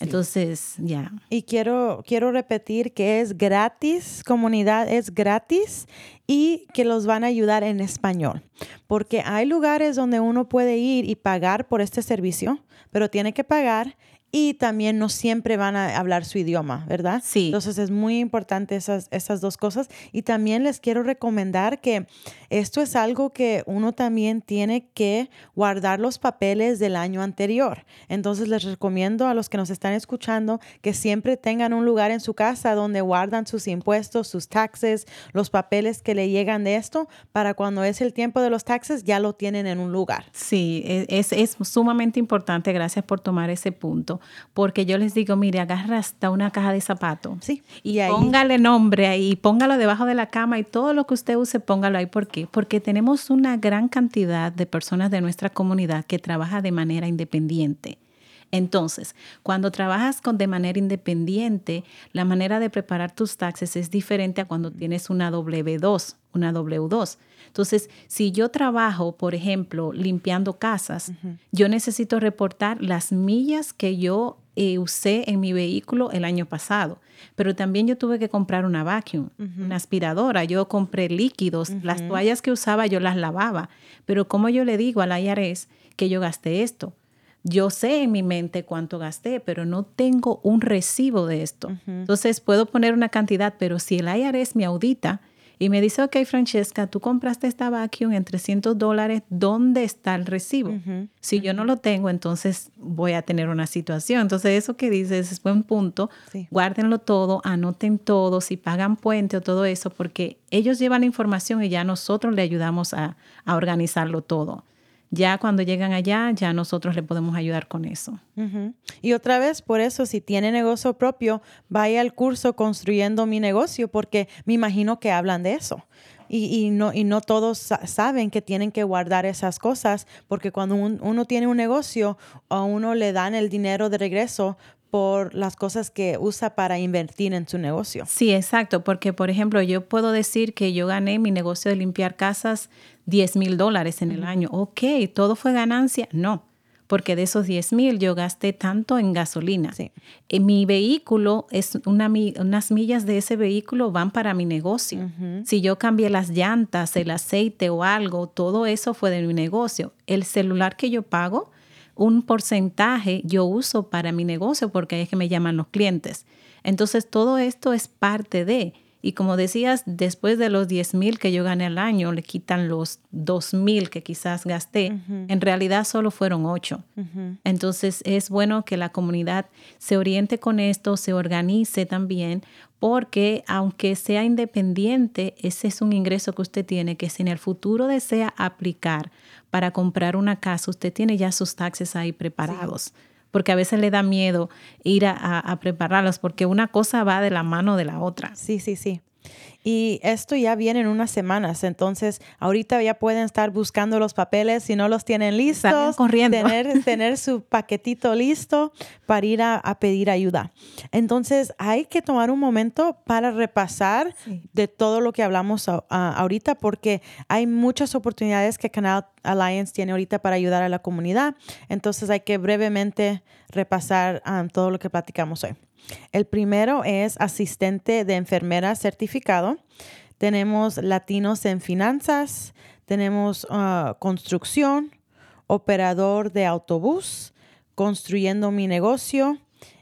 Entonces, ya. Y quiero, quiero repetir que es gratis, comunidad es gratis y que los van a ayudar en español. Porque hay lugares donde uno puede ir y pagar por este servicio, pero tiene que pagar y también no siempre van a hablar su idioma, ¿verdad? Sí. Entonces es muy importante esas, esas dos cosas. Y también les quiero recomendar que esto es algo que uno también tiene que guardar los papeles del año anterior. Entonces les recomiendo a los que nos están escuchando que siempre tengan un lugar en su casa donde guardan sus impuestos, sus taxes, los papeles que le llegan de esto, para cuando es el tiempo de los taxes ya lo tienen en un lugar. Sí, e, es, es sumamente importante. Gracias por tomar ese punto porque yo les digo, mire, agarra hasta una caja de zapatos sí, y póngale nombre ahí, póngalo debajo de la cama y todo lo que usted use, póngalo ahí. ¿Por qué? Porque tenemos una gran cantidad de personas de nuestra comunidad que trabaja de manera independiente. Entonces, cuando trabajas con, de manera independiente, la manera de preparar tus taxes es diferente a cuando tienes una W2, una W2. Entonces, si yo trabajo, por ejemplo, limpiando casas, yo necesito reportar las millas que yo eh, usé en mi vehículo el año pasado. Pero también yo tuve que comprar una vacuum, una aspiradora. Yo compré líquidos. Las toallas que usaba yo las lavaba. Pero ¿cómo yo le digo al IRS que yo gasté esto? Yo sé en mi mente cuánto gasté, pero no tengo un recibo de esto. Entonces puedo poner una cantidad, pero si el IRS me audita, y me dice, ok, Francesca, tú compraste esta vacuum en 300 dólares, ¿dónde está el recibo? Si yo no lo tengo, entonces voy a tener una situación. Entonces, eso que dices es buen punto. Guárdenlo todo, anoten todo, si pagan puente o todo eso, porque ellos llevan la información y ya nosotros le ayudamos a, a organizarlo todo ya cuando llegan allá, ya nosotros le podemos ayudar con eso. Y otra vez, por eso, si tiene negocio propio, vaya al curso construyendo mi negocio, porque me imagino que hablan de eso. Y, no, y no todos saben que tienen que guardar esas cosas, porque cuando uno tiene un negocio, a uno le dan el dinero de regreso por las cosas que usa para invertir en su negocio. Sí, exacto, porque por ejemplo yo puedo decir que yo gané mi negocio de limpiar casas 10 mil dólares en el año. Ok, ¿todo fue ganancia? No, porque de esos 10 mil yo gasté tanto en gasolina. Sí. En mi vehículo, es una, unas millas de ese vehículo van para mi negocio. Si yo cambié las llantas, el aceite o algo, todo eso fue de mi negocio. El celular que yo pago, un porcentaje yo uso para mi negocio porque ahí es que me llaman los clientes. Entonces todo esto es parte de, y como decías, después de los 10 mil que yo gané al año, le quitan los 2 mil que quizás gasté, en realidad solo fueron 8. Entonces es bueno que la comunidad se oriente con esto, se organice también, porque aunque sea independiente, ese es un ingreso que usted tiene que si en el futuro desea aplicar para comprar una casa, usted tiene ya sus taxes ahí preparados. Porque a veces le da miedo ir a, a- a prepararlos, porque una cosa va de la mano de la otra. Sí, sí, sí. Y esto ya viene en unas semanas, entonces ahorita ya pueden estar buscando los papeles si no los tienen listos, corriendo. tener, [LAUGHS] tener su paquetito listo para ir a, a pedir ayuda. Entonces hay que tomar un momento para repasar de todo lo que hablamos a- a- ahorita porque hay muchas oportunidades que Canal Alliance tiene ahorita para ayudar a la comunidad. Entonces hay que brevemente repasar um, todo lo que platicamos hoy. El primero es asistente de enfermera certificado. Tenemos latinos en finanzas. Tenemos ah, construcción, operador de autobús, construyendo mi negocio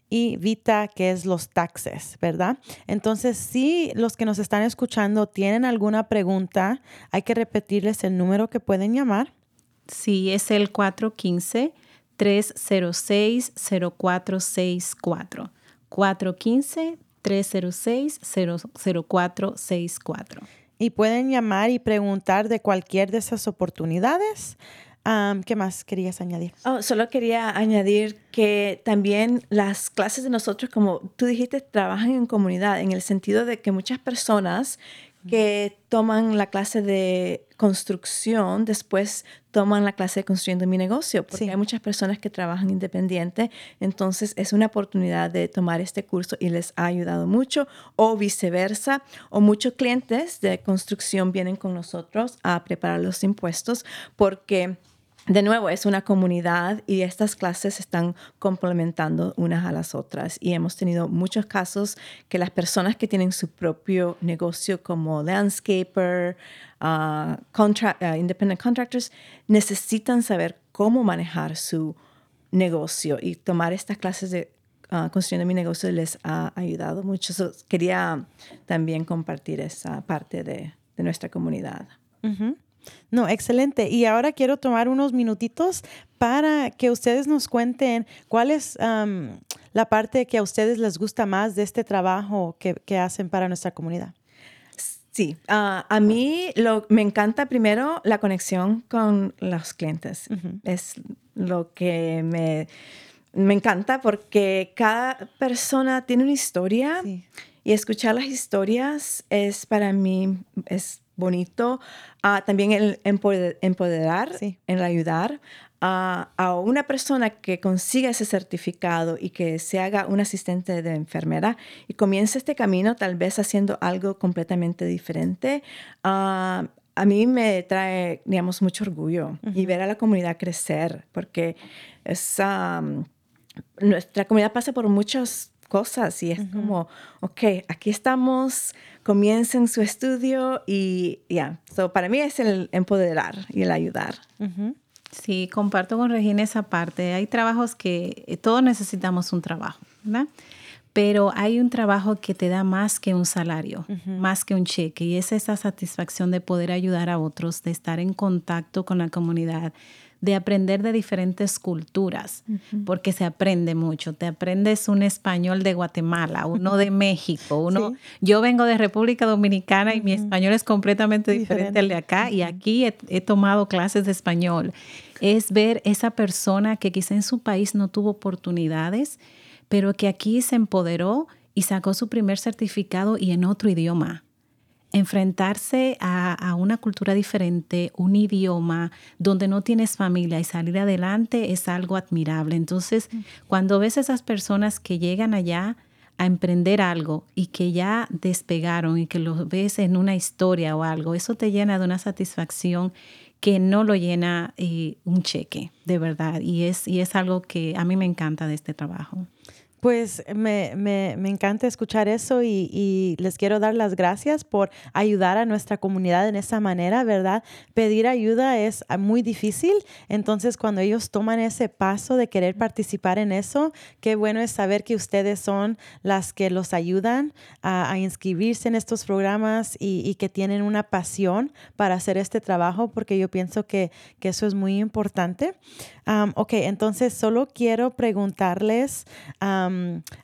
y Vita, que es los taxes, ¿verdad? Entonces, si los que nos están escuchando tienen alguna pregunta, hay que repetirles el número que pueden llamar. Sí, es el 415-306-0464. 415-306-0464. y pueden llamar y preguntar de cualquier de esas oportunidades. ¿Qué más querías añadir? Oh, solo quería añadir que también las clases de nosotros, como tú dijiste, trabajan en comunidad, en el sentido de que muchas personas que toman la clase de construcción, después toman la clase de construyendo mi negocio, porque Sí. hay muchas personas que trabajan independiente, entonces es una oportunidad de tomar este curso y les ha ayudado mucho, o viceversa, o muchos clientes de construcción vienen con nosotros a preparar los impuestos porque de nuevo, es una comunidad y estas clases están complementando unas a las otras. Y hemos tenido muchos casos que las personas que tienen su propio negocio como landscaper, ah, ah, independent contractors, necesitan saber cómo manejar su negocio y tomar estas clases de ah, construyendo mi negocio les ha ayudado mucho. So, quería también compartir esa parte de, nuestra comunidad. No, excelente. Y ahora quiero tomar unos minutitos para que ustedes nos cuenten cuál es am, la parte que a ustedes les gusta más de este trabajo que, que hacen para nuestra comunidad. Sí, ah, a mí lo, me encanta primero la conexión con los clientes. Es lo que me, me encanta porque cada persona tiene una historia Sí. y escuchar las historias es para mí es bonito. Ah, también el empoder- empoderar, Sí. el ayudar a, a una persona que consiga ese certificado y que se haga un asistente de enfermera y comience este camino tal vez haciendo algo completamente diferente. ah, a mí me trae, digamos, mucho orgullo y ver a la comunidad crecer, porque es, nuestra comunidad pasa por muchas cosas y es como, ok, aquí estamos, comiencen su estudio y ya. So, para mí es el empoderar y el ayudar. Sí, comparto con Regina esa parte. Hay trabajos que eh, todos necesitamos un trabajo, ¿verdad? Pero hay un trabajo que te da más que un salario, más que un cheque, y es esa satisfacción de poder ayudar a otros, de estar en contacto con la comunidad, de aprender de diferentes culturas, porque se aprende mucho. Te aprendes un español de Guatemala, uno de [LAUGHS] México, uno. Sí. Yo vengo de República Dominicana y mi español es completamente diferente al de acá, y aquí he, he tomado clases de español. Es ver esa persona que quizá en su país no tuvo oportunidades, pero que aquí se empoderó y sacó su primer certificado y en otro idioma enfrentarse a, a una cultura diferente, un idioma donde no tienes familia y salir adelante es algo admirable. Entonces, cuando ves esas personas que llegan allá a emprender algo y que ya despegaron y que lo ves en una historia o algo, eso te llena de una satisfacción que no lo llena eh, un cheque, de verdad. Y es, y es algo que a mí me encanta de este trabajo. Pues me, me, me, encanta escuchar eso y, y, les quiero dar las gracias por ayudar a nuestra comunidad en esa manera, ¿verdad? Pedir ayuda es ah, muy difícil, entonces cuando ellos toman ese paso de querer participar en eso, qué bueno es saber que ustedes son las que los ayudan a, a inscribirse en estos programas y, y, que tienen una pasión para hacer este trabajo, porque yo pienso que, que eso es muy importante. Um, ok, entonces solo quiero preguntarles, um,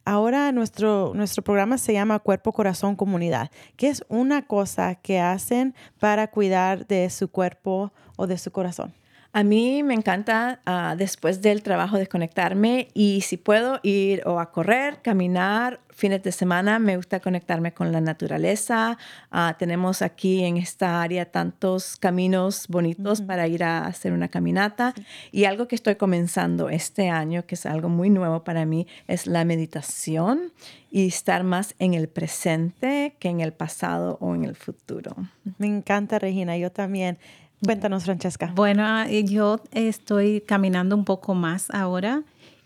ahora nuestro, nuestro programa se llama Cuerpo, Corazón, Comunidad. ¿Qué es una cosa que hacen para cuidar de su cuerpo o de su corazón? A mí me encanta uh, después del trabajo desconectarme y si puedo ir o a correr, caminar, fines de semana me gusta conectarme con la naturaleza. Uh, tenemos aquí en esta área tantos caminos bonitos uh -huh. para ir a hacer una caminata y algo que estoy comenzando este año, que es algo muy nuevo para mí, es la meditación y estar más en el presente que en el pasado o en el futuro. Me encanta, Regina, yo también. Cuéntanos, Francesca. Bueno, ah, yo estoy caminando un poco más ahora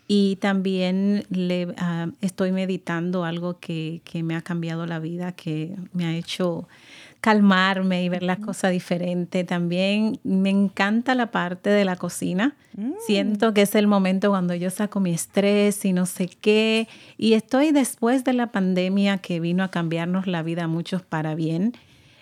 y también le, uh, estoy meditando algo que, que, me ha cambiado la vida, que me ha hecho calmarme y ver las cosas diferente. También me encanta la parte de la cocina. Mm. Siento que es el momento cuando yo saco mi estrés y no sé qué. Y estoy después de la pandemia que vino a cambiarnos la vida a muchos para bien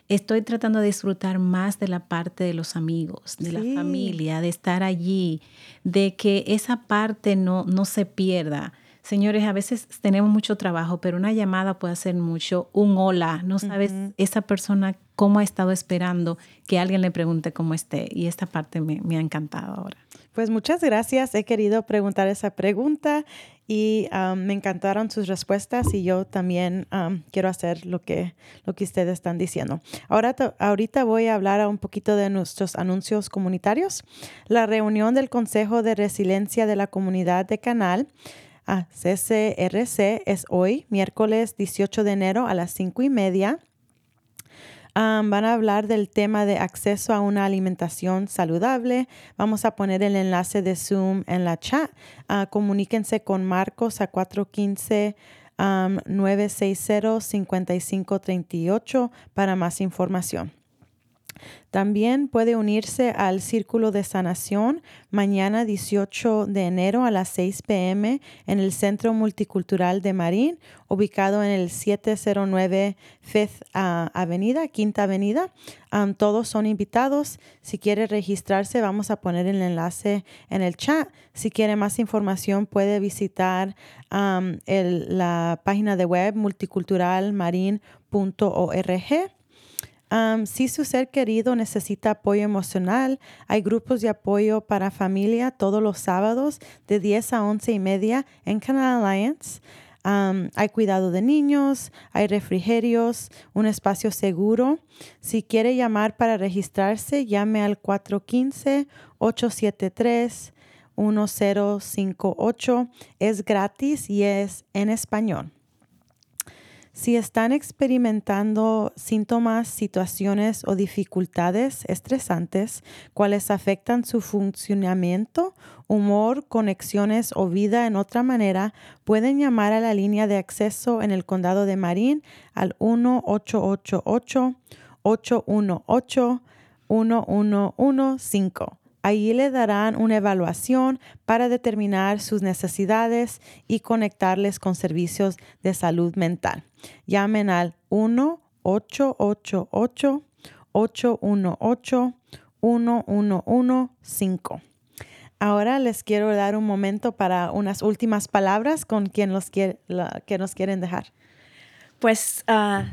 estoy tratando de disfrutar más de la parte de los amigos, de sí. la familia, de estar allí, de que esa parte no, no se pierda. Señores, a veces tenemos mucho trabajo, pero una llamada puede hacer mucho. Un hola, no sabes uh -huh. esa persona cómo ha estado esperando que alguien le pregunte cómo esté. Y esta parte me, me ha encantado ahora. Pues muchas gracias. He querido preguntar esa pregunta y um, me encantaron sus respuestas y yo también um, quiero hacer lo que, lo que ustedes están diciendo. Ahora, ahorita voy a hablar un poquito de nuestros anuncios comunitarios. La reunión del Consejo de Resiliencia de la Comunidad de Canal a CCRC es hoy, miércoles 18 de enero a las 5 y media. Van a hablar del tema de acceso a una alimentación saludable. Vamos a poner el enlace de Zoom en la chat. Uh, comuníquense con Marcos a 415 um, 960 5538 para más información. También puede unirse al Círculo de Sanación mañana 18 de enero a las 6 p.m. en el Centro Multicultural de Marín, ubicado en el 709 Fifth Avenida, Quinta Avenida. Todos son invitados. Si quiere registrarse, vamos a poner el enlace en el chat. Si quiere más información, puede visitar el, la página de web multiculturalmarin.org. Si su ser querido necesita apoyo emocional, hay grupos de apoyo para familia todos los sábados de 10 a 11 y media en Canal Alliance. Hay cuidado de niños, hay refrigerios, un espacio seguro. Si quiere llamar para registrarse, llame al 415-873-1058. Es gratis y es en español. Si están experimentando síntomas, situaciones o dificultades estresantes, cuales afectan su funcionamiento, humor, conexiones o vida en otra manera, pueden llamar a la línea de acceso en el condado de Marín al 1-888-818-1115. Allí le darán una evaluación para determinar sus necesidades y conectarles con servicios de salud mental. Llamen al 1-888-818-1115. Ahora les quiero dar un momento para unas últimas palabras con quien los que nos quieren dejar. Pues uh,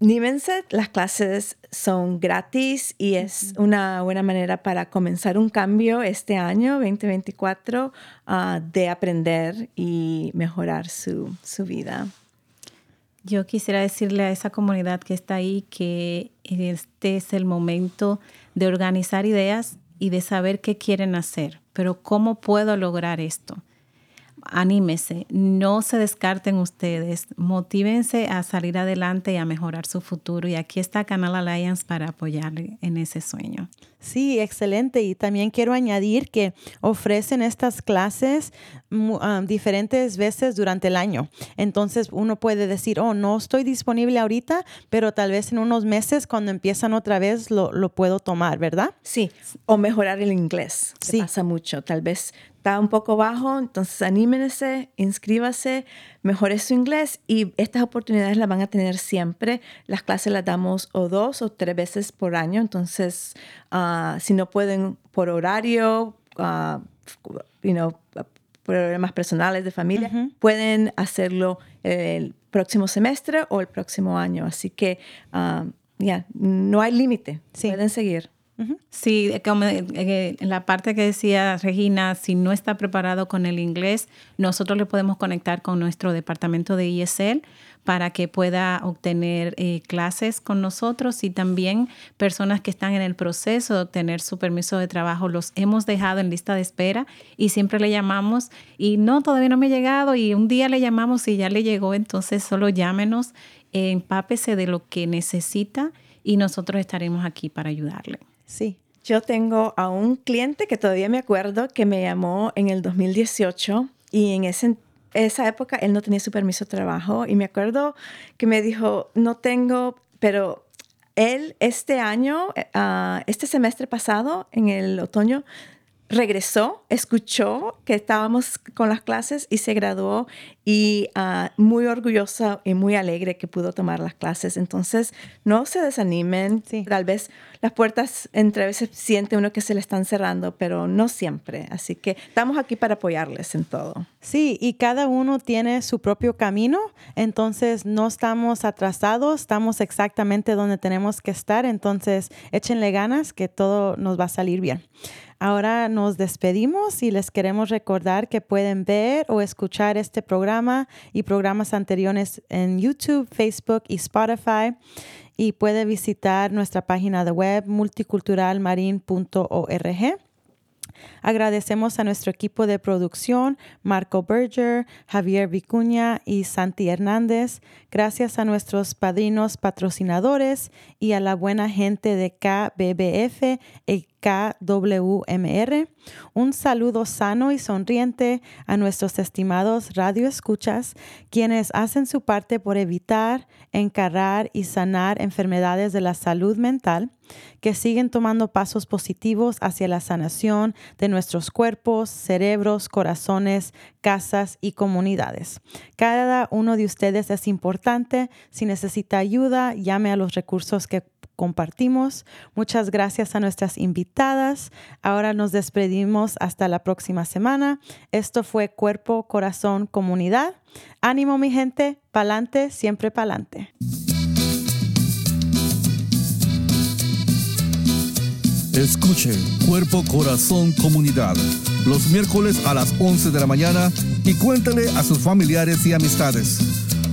anímense, las clases son gratis y es uh -huh. una buena manera para comenzar un cambio este año 2024 uh, de aprender y mejorar su, su vida. Yo quisiera decirle a esa comunidad que está ahí que este es el momento de organizar ideas y de saber qué quieren hacer, pero cómo puedo lograr esto. Anímese, no se descarten ustedes, motívense a salir adelante y a mejorar su futuro. Y aquí está Canal Alliance para apoyarle en ese sueño. Sí, excelente. Y también quiero añadir que ofrecen estas clases ah, diferentes veces durante el año. Entonces uno puede decir, oh, no estoy disponible ahorita, pero tal vez en unos meses cuando empiezan otra vez lo, lo puedo tomar, ¿verdad? Sí, o mejorar el inglés. Sí. Pasa mucho. Tal vez está un poco bajo, entonces anímense, inscríbase, mejore su inglés y estas oportunidades las van a tener siempre. Las clases las damos o dos o tres veces por año, entonces uh, si no pueden por horario, uh, you know, problemas personales de familia, uh -huh. pueden hacerlo el próximo semestre o el próximo año. Así que uh, ya, yeah, no hay límite, sí. pueden seguir. Sí, como en la parte que decía Regina, si no está preparado con el inglés, nosotros le podemos conectar con nuestro departamento de ESL para que pueda obtener eh, clases con nosotros y también personas que están en el proceso de obtener su permiso de trabajo, los hemos dejado en lista de espera y siempre le llamamos y no, todavía no me ha llegado y un día le llamamos y ya le llegó, entonces solo llámenos, eh, empápese de lo que necesita y nosotros estaremos aquí para ayudarle. Sí. Yo tengo a un cliente que todavía me acuerdo que me llamó en el 2018 y en ese, esa época él no tenía su permiso de trabajo y me acuerdo que me dijo, no tengo, pero él este año, uh, este semestre pasado, en el otoño, regresó, escuchó que estábamos con las clases y se graduó y uh, muy orgullosa y muy alegre que pudo tomar las clases. Entonces, no se desanimen. Sí. Tal vez las puertas entre veces siente uno que se le están cerrando, pero no siempre. Así que estamos aquí para apoyarles en todo. Sí, y cada uno tiene su propio camino. Entonces, no estamos atrasados, estamos exactamente donde tenemos que estar. Entonces, échenle ganas que todo nos va a salir bien. Ahora nos despedimos y les queremos recordar que pueden ver o escuchar este programa y programas anteriores en YouTube, Facebook y Spotify. Y puede visitar nuestra página de web multiculturalmarin.org. Agradecemos a nuestro equipo de producción, Marco Berger, Javier Vicuña y Santi Hernández. Gracias a nuestros padrinos patrocinadores y a la buena gente de KBBF KWMR. Un saludo sano y sonriente a nuestros estimados radioescuchas, quienes hacen su parte por evitar, encarar y sanar enfermedades de la salud mental, que siguen tomando pasos positivos hacia la sanación de nuestros cuerpos, cerebros, corazones, casas y comunidades. Cada uno de ustedes es importante. Si necesita ayuda, llame a los recursos que compartimos. Muchas gracias a nuestras invitadas. Ahora nos despedimos hasta la próxima semana. Esto fue Cuerpo, Corazón, Comunidad. Ánimo mi gente, pa'lante, siempre pa'lante. Escuche Cuerpo, Corazón, Comunidad los miércoles a las 11 de la mañana y cuéntale a sus familiares y amistades.